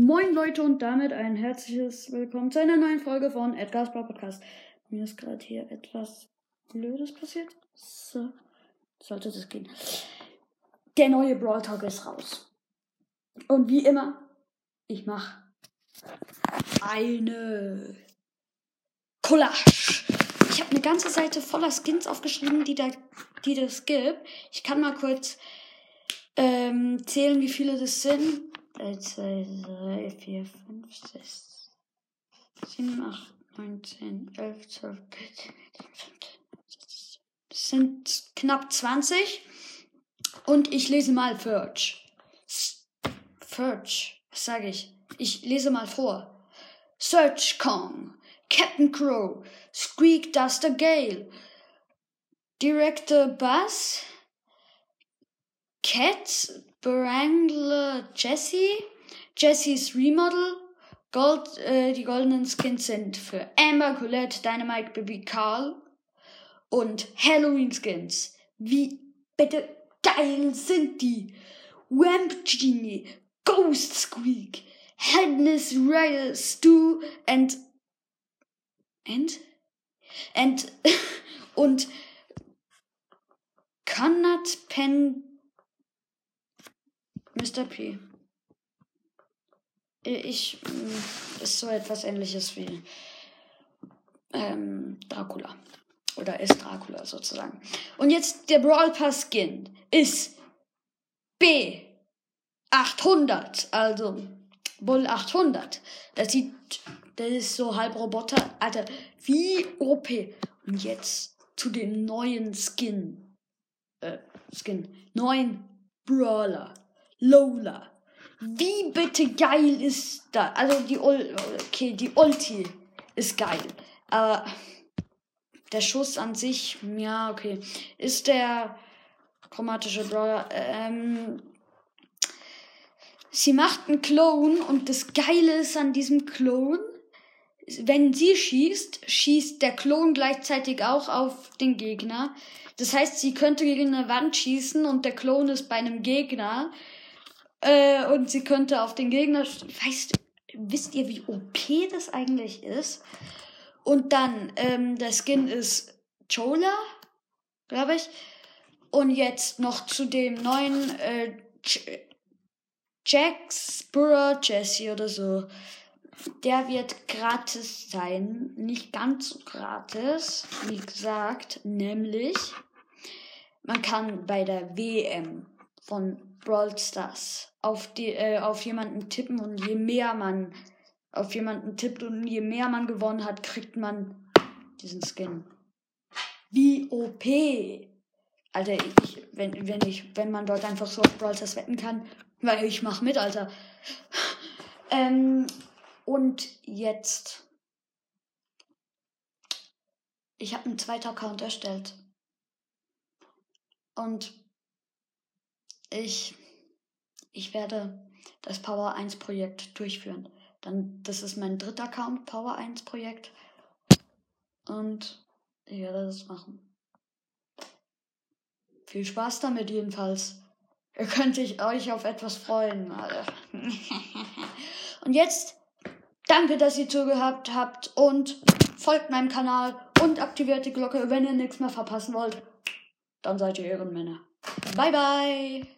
Moin Leute und damit ein herzliches Willkommen zu einer neuen Folge von Edgar's Brawl Podcast. Mir ist gerade hier etwas Blödes passiert. So, sollte das gehen. Der neue Brawl Talk ist raus. Und wie immer, ich mache eine Collage. Ich habe eine ganze Seite voller Skins aufgeschrieben, die, da, die das gibt. Ich kann mal kurz ähm, zählen, wie viele das sind. 1, 2, 3, 4, 5, 6, 7, 8, 9, 10, 11, 12, 13, 14, 15. Das sind knapp 20. Und ich lese mal Furch. Furch, was sage ich? Ich lese mal vor. Search Kong, Captain Crow, Squeak Duster Gale, Director Buzz, Cat, Brangler Jessie, Jessies Remodel, Gold, äh, die goldenen Skins sind für Amber, Colette, Dynamite, Baby Carl und Halloween Skins. Wie bitte geil sind die? Wamp Genie, Ghost Squeak, Headless Rider, Stu and and and und Kannat Pen Mr. P. Ich mm, ist so etwas ähnliches wie ähm, Dracula. Oder ist Dracula sozusagen. Und jetzt der Brawl Pass Skin ist B 800, also Bull 800. Das sieht, das ist so halb Roboter. Alter, wie OP. Und jetzt zu dem neuen Skin. Äh, Skin. Neuen Brawler. Lola. Wie bitte geil ist das? Also die Ul okay, die Ulti ist geil. Aber der Schuss an sich, ja, okay. Ist der chromatische Brawler. Ähm, sie macht einen Clone und das Geile ist an diesem Clone, wenn sie schießt, schießt der Klon gleichzeitig auch auf den Gegner. Das heißt, sie könnte gegen eine Wand schießen und der Klon ist bei einem Gegner. Äh, und sie könnte auf den Gegner. Weißt, wisst ihr, wie OP das eigentlich ist? Und dann, ähm, der Skin ist Chola, glaube ich. Und jetzt noch zu dem neuen äh, Jack Spurrer Jesse oder so. Der wird gratis sein. Nicht ganz so gratis, wie gesagt. Nämlich, man kann bei der WM von Brawl Stars auf, die, äh, auf jemanden tippen und je mehr man auf jemanden tippt und je mehr man gewonnen hat, kriegt man diesen Skin. Wie OP! Alter, ich, wenn, wenn ich, wenn man dort einfach so auf Brawl Stars wetten kann, weil ich mach mit, Alter. Ähm, und jetzt. Ich habe einen zweiten Account erstellt. Und ich, ich werde das Power 1 Projekt durchführen. Dann, das ist mein dritter Account, Power 1 Projekt. Und ich werde das machen. Viel Spaß damit jedenfalls. Ihr könnt euch auf etwas freuen. und jetzt danke, dass ihr zugehört habt und folgt meinem Kanal und aktiviert die Glocke, wenn ihr nichts mehr verpassen wollt. Dann seid ihr Ehrenmänner. Bye bye.